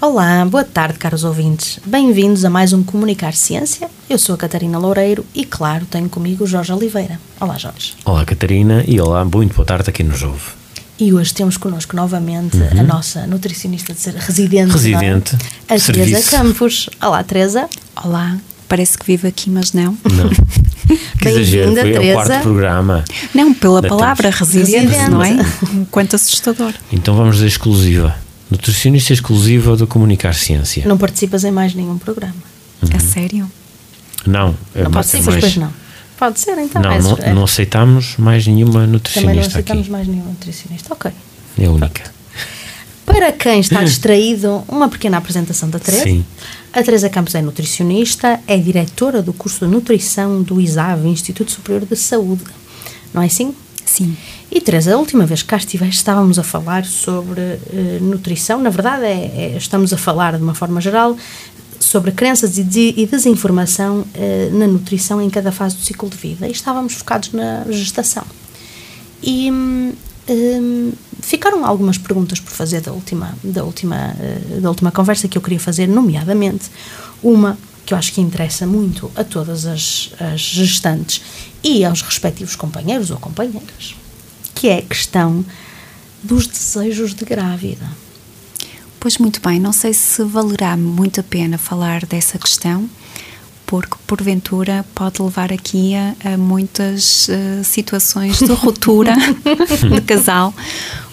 Olá, boa tarde, caros ouvintes. Bem-vindos a mais um Comunicar Ciência. Eu sou a Catarina Loureiro e, claro, tenho comigo o Jorge Oliveira. Olá, Jorge. Olá, Catarina, e olá, muito boa tarde aqui nos ouve. E hoje temos connosco novamente a nossa nutricionista de ser residente, Uhum. Residente, não é? a Teresa serviço. Campos. Olá, Teresa. Olá, parece que vive aqui, mas não. Não. Que exagero, foi ao Teresa. quarto programa. Não, pela palavra residente, Residente. não é? Quanto assustador. Então vamos dizer exclusiva. Nutricionista exclusiva do Comunicar Ciência. Não participas em mais nenhum programa. A sério? Não, é Não mais- participas, mais- pois não. Pode ser, então. Não, é- não, é- não aceitamos mais nenhuma Também não nutricionista aceitamos aqui. mais nenhum nutricionista. Ok. É a única. Para quem está distraído, uma pequena apresentação da Teresa. Sim. A Teresa Campos é nutricionista, é diretora do curso de nutrição do ISAV, Instituto Superior de Saúde. Não é assim? Sim. E Teresa, a última vez que cá estiveste estávamos a falar sobre eh, nutrição. Na verdade, é- é- estamos a falar de uma forma geral sobre crenças e, de- e desinformação eh, na nutrição em cada fase do ciclo de vida. E estávamos focados na gestação. E hum, hum, ficaram algumas perguntas por fazer da última, da, última, eh, da última conversa que eu queria fazer, nomeadamente uma que eu acho que interessa muito a todas as, as gestantes e aos respectivos companheiros ou companheiras, que é a questão dos desejos de grávida. Pois muito bem, não sei se valerá muito a pena falar dessa questão, porque porventura pode levar aqui a, a muitas eh, situações de ruptura de casal,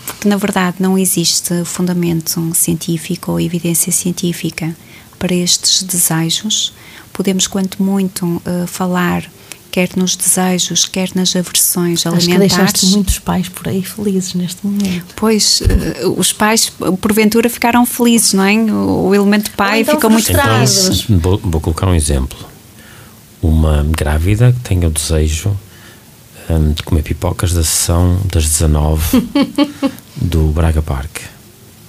porque na verdade não existe fundamento científico ou evidência científica para estes desejos. Podemos, quanto muito, eh, falar quer nos desejos, quer nas aversões Acho que alimentares. deixaste muitos pais por aí felizes neste momento. Pois, eh, os pais, porventura, ficaram felizes, não é? O, elemento pai então ficou muito feliz. Então, vou, vou colocar um exemplo. Uma grávida que tenha o desejo hum, de comer pipocas da sessão das 19 do Braga Park.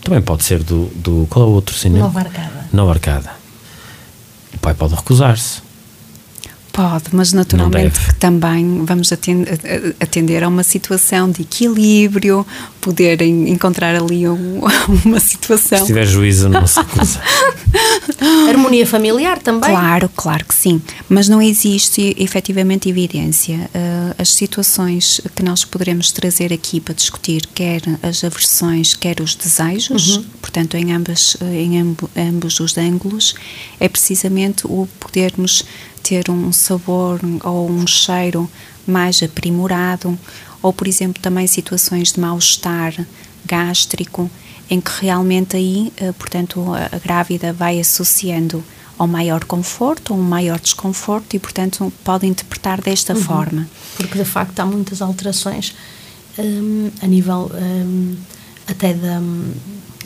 Também pode ser do, do. Qual é o outro cinema? Nova Arcada. Nova Arcada. O pai pode recusar-se. Pode, mas naturalmente que também vamos atender a uma situação de equilíbrio, poderem encontrar ali um- uma situação. Se tiver juízo, não se recusa. Harmonia familiar também. Claro, claro que sim, mas não existe efetivamente evidência. Uh, as situações que nós poderemos trazer aqui para discutir, quer as aversões, quer os desejos, portanto, em, ambas, uh, em ambo- ambos os ângulos, é precisamente o podermos ter um sabor ou um cheiro mais aprimorado, ou, por exemplo, também situações de mal-estar gástrico, em que realmente aí, eh, portanto, a, grávida vai associando ao maior conforto ou um maior desconforto e, portanto, pode interpretar desta forma. Porque de facto há muitas alterações hum, a nível hum, até da, hum,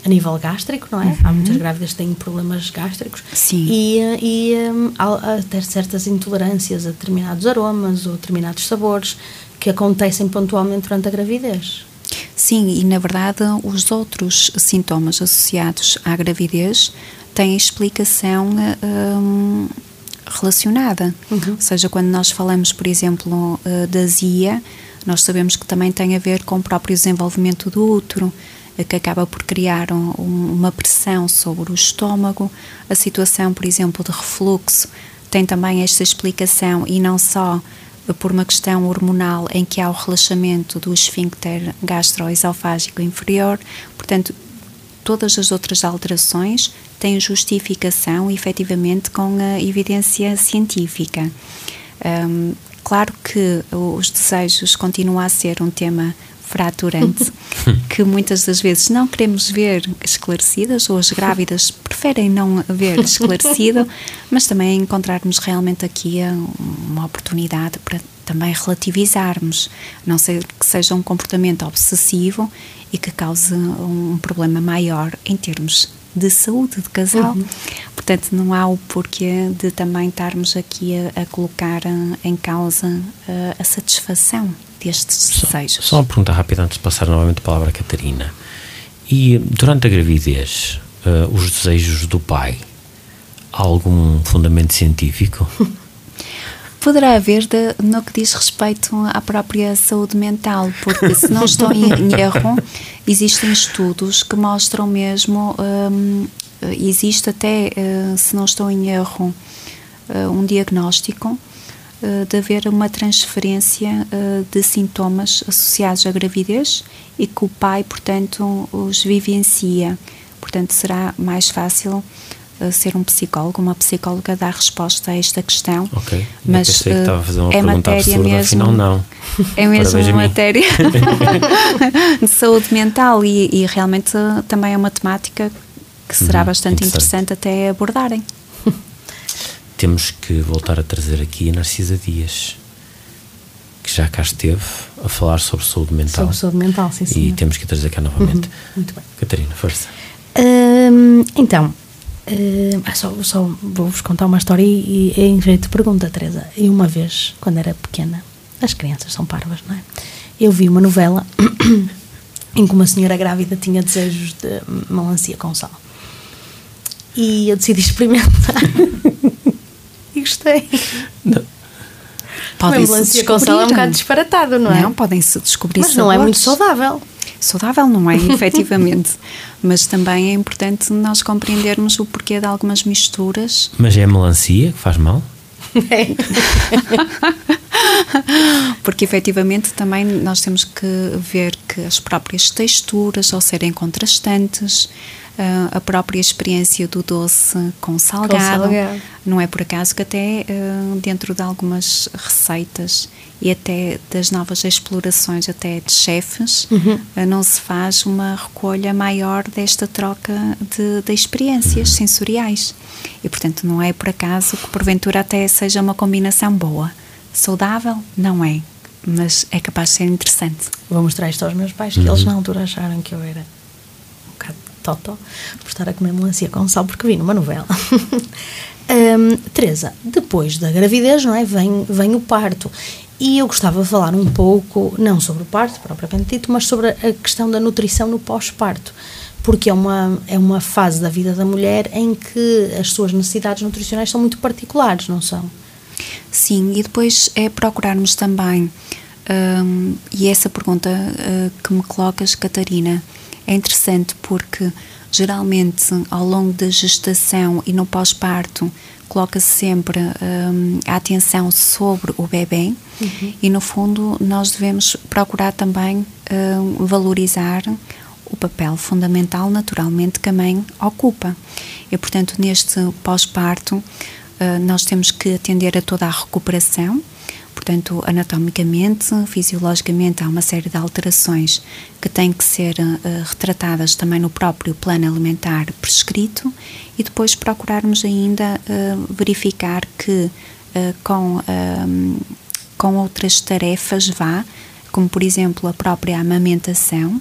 a nível gástrico, não é? Há muitas grávidas que têm problemas gástricos Sim. e, eh, e hum, há até certas intolerâncias a determinados aromas ou determinados sabores que acontecem pontualmente durante a gravidez. Sim, e na verdade os outros sintomas associados à gravidez têm explicação hum, relacionada. Ou seja, quando nós falamos, por exemplo, eh, da azia, nós sabemos que também tem a ver com o próprio desenvolvimento do útero, eh, que acaba por criar um- um- uma pressão sobre o estômago. A situação, por exemplo, de refluxo tem também esta explicação e não só por uma questão hormonal em que há o relaxamento do esfíncter gastroesofágico inferior. Portanto, todas as outras alterações têm justificação, efetivamente, com a evidência científica. Hum, claro que os desejos continuam a ser um tema fraturante que muitas das vezes não queremos ver esclarecidas ou as grávidas preferem não ver esclarecido, mas também encontrarmos realmente aqui uma oportunidade para também relativizarmos, não ser que seja um comportamento obsessivo e que cause um problema maior em termos de saúde de casal. Uhum. Portanto, não há o porquê de também estarmos aqui a, a colocar em causa a, a satisfação destes só, desejos. Só uma pergunta rápida antes de passar novamente a palavra a Catarina. E durante a gravidez, uh, os desejos do pai, há algum fundamento científico? Poderá haver de, no que diz respeito à própria saúde mental, porque se não estou em erro, existem estudos que mostram mesmo, um, existe até, uh, se não estou em erro, uh, um diagnóstico de haver uma transferência de sintomas associados à gravidez e que o pai, portanto, os vivencia. Portanto, será mais fácil ser um psicólogo, uma psicóloga dar resposta a esta questão. Ok. Mas Eu pensei que estava a fazer uma é pergunta absurda, mesmo, afinal não. É mesmo uma matéria de saúde mental e, e, realmente também é uma temática que será uhum, bastante interessante. interessante até abordarem. Temos que voltar a trazer aqui a Narcisa Dias que já cá esteve a falar sobre saúde mental. Sobre saúde mental, sim, sim. E temos que trazer cá novamente. Uhum, muito bem. Catarina, força. Hum, então, Uh, só, só vou-vos contar uma história e, e em jeito de pergunta, Teresa. E uma vez, quando era pequena, as crianças são parvas, não é? Eu vi uma novela em que uma senhora grávida tinha desejos de melancia com sal. E eu decidi experimentar. e gostei. Não. Podem melancia com sal é um bocado disparatado, não é? Não, podem-se descobrir Mas sabores. não é muito saudável. Saudável não é, efetivamente. Mas também é importante nós compreendermos o porquê de algumas misturas. Mas é a melancia que faz mal? É. Porque efetivamente também nós temos que ver que as próprias texturas, ao serem contrastantes, uh, a própria experiência do doce com salgado. com salgado. Não é por acaso que até uh, dentro de algumas receitas e até das novas explorações até de chefes uhum. uh, não se faz uma recolha maior desta troca de, de experiências sensoriais. E portanto não é por acaso que porventura até seja uma combinação boa. Saudável? Não é mas é capaz de ser interessante. Vou mostrar isto aos meus pais, que uhum. eles na altura acharam que eu era Totó por estar a comer melancia com sal porque vi numa novela. um, Teresa, depois da gravidez, não é? Vem, vem o parto. E eu gostava de falar um pouco, não sobre o parto propriamente dito, mas sobre a questão da nutrição no pós-parto. Porque é uma, é uma fase da vida da mulher em que as suas necessidades nutricionais são muito particulares, não são? Sim, e depois é procurarmos também, um, e essa pergunta uh, que me colocas, Catarina, é interessante porque geralmente ao longo da gestação e no pós-parto coloca-se sempre um, a atenção sobre o bebê. Uhum. e no fundo nós devemos procurar também um, valorizar o papel fundamental naturalmente que a mãe ocupa. E portanto neste pós-parto uh, nós temos que atender a toda a recuperação Portanto, anatomicamente, fisiologicamente, há uma série de alterações que têm que ser uh, retratadas também no próprio plano alimentar prescrito e depois procurarmos ainda uh, verificar que uh, com, com outras tarefas vá, como por exemplo a própria amamentação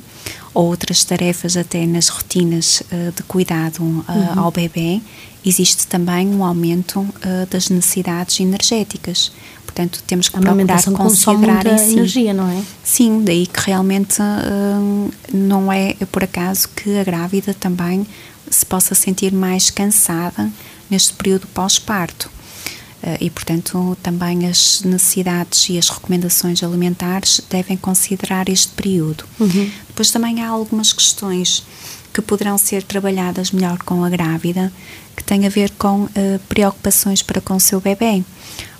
ou outras tarefas até nas rotinas de cuidado uhum. ao bebê, existe também um aumento das necessidades energéticas. Portanto, temos que a procurar considerar muita si. energia, não é? Sim, daí que realmente hum, não é por acaso que a grávida também se possa sentir mais cansada neste período pós-parto. Uh, e, portanto, também as necessidades e as recomendações alimentares devem considerar este período. Uhum. Depois também há algumas questões que poderão ser trabalhadas melhor com a grávida, que têm a ver com uh, preocupações para com o seu bebê.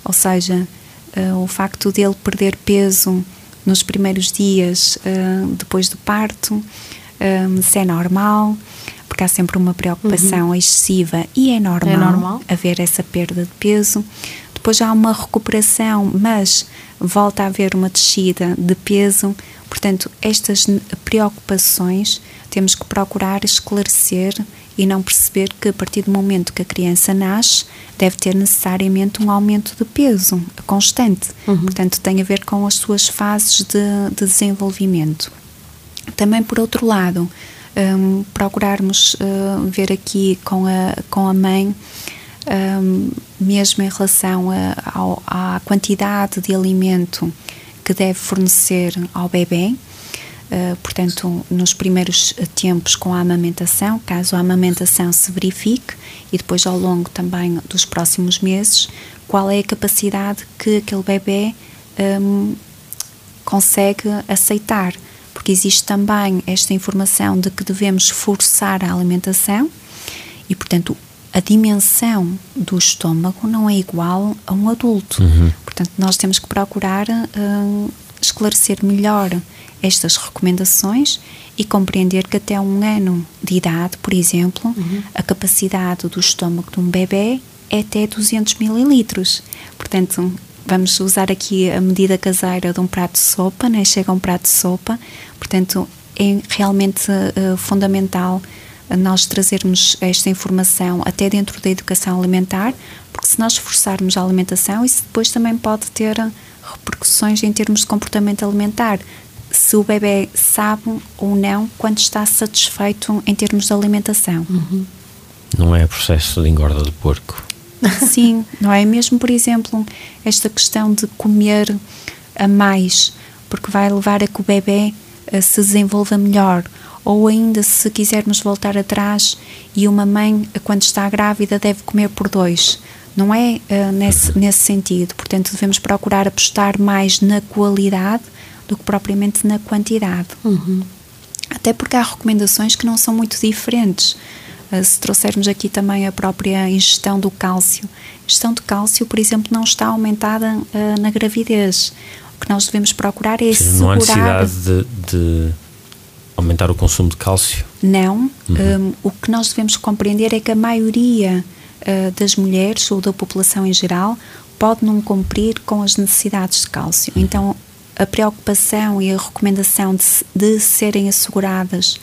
Ou seja, uh, o facto de ele perder peso nos primeiros dias uh, depois do parto, se é normal, porque há sempre uma preocupação uhum. excessiva e é normal, é normal haver essa perda de peso. Depois há uma recuperação, mas volta a haver uma descida de peso. Portanto, estas preocupações temos que procurar esclarecer e não perceber que a partir do momento que a criança nasce deve ter necessariamente um aumento de peso constante. Uhum. Portanto, tem a ver com as suas fases de, de desenvolvimento. Também, por outro lado, um, procurarmos uh, ver aqui com a, com a mãe, um, mesmo em relação a, ao, à quantidade de alimento que deve fornecer ao bebê, uh, portanto, nos primeiros tempos com a amamentação, caso a amamentação se verifique, e depois ao longo também dos próximos meses, qual é a capacidade que aquele bebê um, consegue aceitar porque existe também esta informação de que devemos forçar a alimentação e, portanto, a dimensão do estômago não é igual a um adulto. Uhum. Portanto, nós temos que procurar uh, esclarecer melhor estas recomendações e compreender que até um ano de idade, por exemplo, uhum. a capacidade do estômago de um bebê é até 200 mililitros. Portanto, vamos usar aqui a medida caseira de um prato de sopa, né? chega um prato de sopa, portanto é realmente uh, fundamental nós trazermos esta informação até dentro da educação alimentar, porque se nós forçarmos a alimentação, isso depois também pode ter repercussões em termos de comportamento alimentar. Se o bebê sabe ou não quando está satisfeito em termos de alimentação. Uhum. Não é processo de engorda do porco. Sim, não é? Mesmo, por exemplo, esta questão de comer a mais, porque vai levar a que o bebê eh, se desenvolva melhor. Ou ainda, se quisermos voltar atrás, e uma mãe, eh, quando está grávida, deve comer por dois. Não é uh, nesse, nesse sentido. Portanto, devemos procurar apostar mais na qualidade do que propriamente na quantidade. Uhum. Até porque há recomendações que não são muito diferentes. Eh, se trouxermos aqui também a própria ingestão do cálcio, a ingestão de cálcio, por exemplo, não está aumentada uh, na gravidez. O que nós devemos procurar é seja, Não há necessidade de, de, aumentar o consumo de cálcio? Não. Uhum. Um, o que nós devemos compreender é que a maioria uh, das mulheres ou da população em geral pode não cumprir com as necessidades de cálcio. Uhum. Então, a preocupação e a recomendação de, de serem asseguradas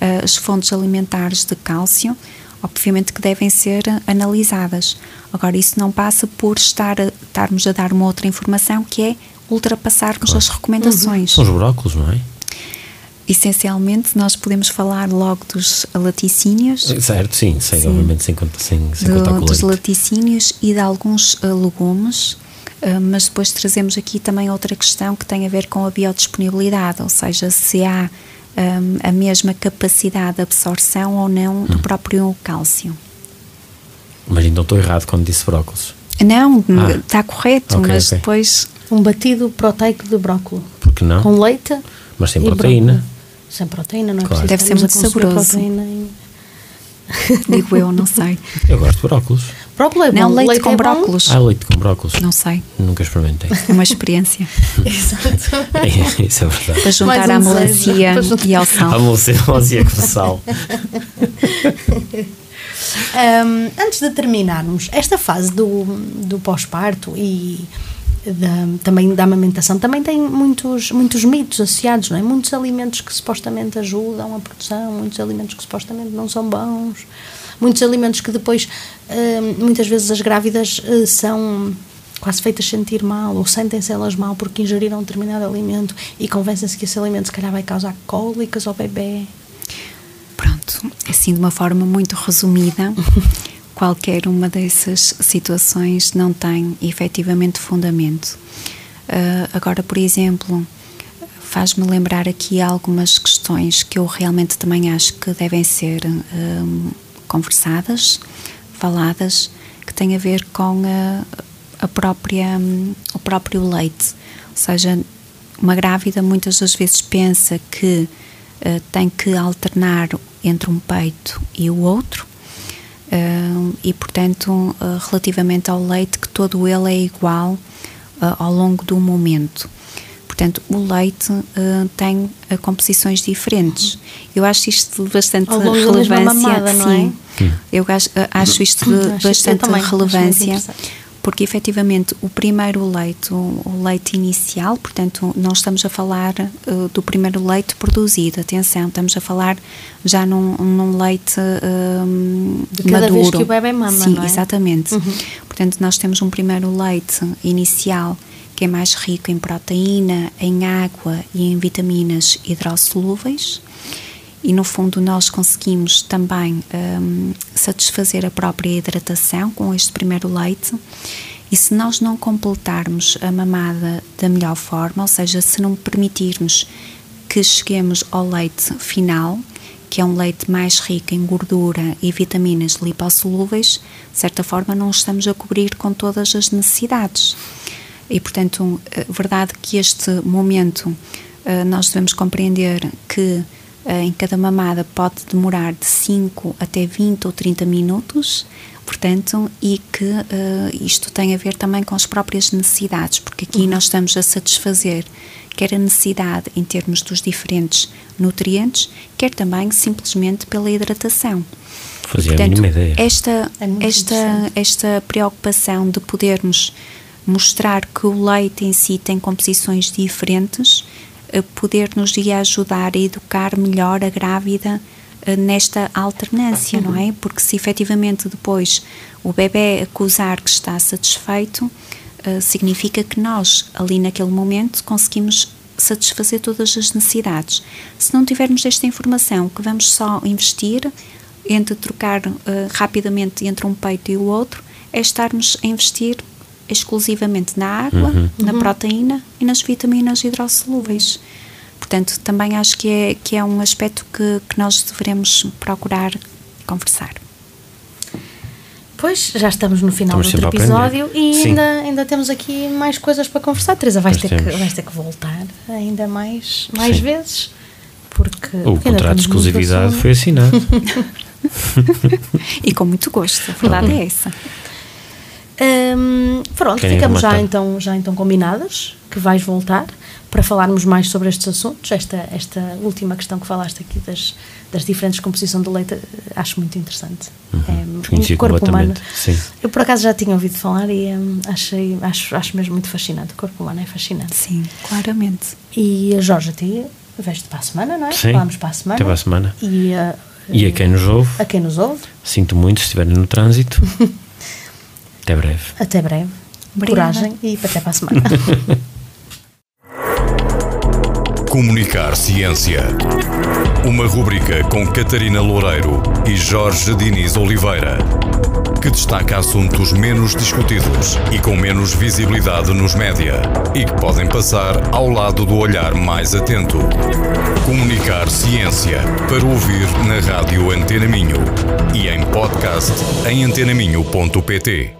uh, as fontes alimentares de cálcio, obviamente que devem ser analisadas. Agora, isso não passa por estar estarmos a dar uma outra informação que é ultrapassarmos claro. as recomendações. São os brócolos, não é? Essencialmente, nós podemos falar logo dos laticínios. Eh, certo, sim, sem, sim. obviamente sem, sem, sem Do, contar Dos laticínios e de alguns uh, legumes, uh, mas depois trazemos aqui também outra questão que tem a ver com a biodisponibilidade, ou seja, se há um, a mesma capacidade de absorção ou não do hum. próprio cálcio. Mas então estou errado quando disse brócolis. Não, ah. está correto, okay, mas okay. depois. Um batido proteico de brócolis. Por que não? Com leite. Mas sem proteína. Brócoli. Sem proteína, não é claro. Deve ser muito saboroso. Digo eu, não sei. Eu gosto de brócolis. É bom. Não, leite, leite com é brócolis. Ah, leite com brócolis. Não sei. Nunca experimentei. É uma experiência. Exato. É, isso é verdade. Para juntar um à melancia e ao sal. A melancia com sal. um, antes de terminarmos, esta fase do, do pós-parto e da, também da amamentação também tem muitos, muitos mitos associados, não é? Muitos alimentos que supostamente ajudam a produção, muitos alimentos que supostamente não são bons, muitos alimentos que depois, uh, muitas vezes as grávidas uh, são quase feitas sentir mal ou sentem-se elas mal porque ingeriram um determinado alimento e convencem-se que esse alimento se calhar vai causar cólicas ao bebê. Pronto, assim de uma forma muito resumida, qualquer uma dessas situações não tem efetivamente fundamento. Uh, agora, por exemplo, faz-me lembrar aqui algumas questões que eu realmente também acho que devem ser um, conversadas, faladas, que têm a ver com a, a própria, o próprio leite. Ou seja, uma grávida muitas das vezes pensa que uh, tem que alternar entre um peito e o outro, Uh, e, portanto, uh, relativamente ao leite, que todo ele é igual ao longo do momento. Portanto, o leite tem composições diferentes. Eu acho isto de bastante relevância. Mamada, sim, é? eu acho, acho isto de bastante relevância porque efetivamente o primeiro leite, o, leite inicial, portanto, não estamos a falar uh, do primeiro leite produzido, atenção, estamos a falar já num, num leite uh, de cada maduro. vez que o bebê mama, Sim, não é? exatamente. Uhum. Portanto, nós temos um primeiro leite inicial que é mais rico em proteína, em água e em vitaminas hidrossolúveis. e no fundo nós conseguimos também um, satisfazer a própria hidratação com este primeiro leite. E se nós não completarmos a mamada da melhor forma, ou seja, se não permitirmos que cheguemos ao leite final, que é um leite mais rico em gordura e vitaminas lipossolúveis, de certa forma não estamos a cobrir com todas as necessidades. E, portanto, é verdade que este momento eh, nós devemos compreender que eh, em cada mamada pode demorar de 5 até 20 ou 30 minutos, portanto, e que uh, isto tem a ver também com as próprias necessidades, porque aqui uhum. nós estamos a satisfazer quer a necessidade em termos dos diferentes nutrientes, quer também simplesmente pela hidratação. Fazia Portanto, a ideia. Esta, é esta, esta preocupação de podermos mostrar que o leite em si tem composições diferentes, eh, poder nos ajudar a educar melhor a grávida eh, nesta alternância, não é? Porque se efetivamente depois o bebê acusar que está satisfeito, uh, significa que nós, ali naquele momento, conseguimos satisfazer todas as necessidades. Se não tivermos esta informação, que vamos só investir entre trocar uh, rapidamente entre um peito e o outro, é estarmos a investir exclusivamente na água, uhum. na uhum. proteína e nas vitaminas hidrossolúveis. Portanto, também acho que é, que é um aspecto que, que nós devemos procurar conversar. Pois, já estamos no final estamos do outro episódio e ainda, ainda temos aqui mais coisas para conversar. Teresa, vais, ter que, vais ter que voltar ainda mais, mais vezes. Porque, o porque contrato de exclusividade foi assinado. e com muito gosto, a verdade é essa. Um, pronto, Querem ficamos já então, já então combinadas que vais voltar para falarmos mais sobre estes assuntos. Esta, esta última questão que falaste aqui das, das diferentes composições do leite, acho muito interessante. Uhum. É, o corpo humano. Sim. Eu por acaso já tinha ouvido falar e um, achei, acho, acho mesmo muito fascinante. O corpo humano é fascinante. Sim, claramente. E a Jorge, a ti, veste para a semana, não é? Sim. Falamos para a semana. Até para a semana. E, uh, e a quem nos ouve. A quem nos ouve. Sinto muito se estiverem no trânsito. Até breve. Até breve. Obrigada. Coragem e até para a semana. Comunicar Ciência. Uma rubrica com Catarina Loureiro e Jorge Diniz Oliveira. Que destaca assuntos menos discutidos e com menos visibilidade nos média e que podem passar ao lado do olhar mais atento. Comunicar Ciência para ouvir na rádio Antena Minho e em podcast em antenaminho.pt.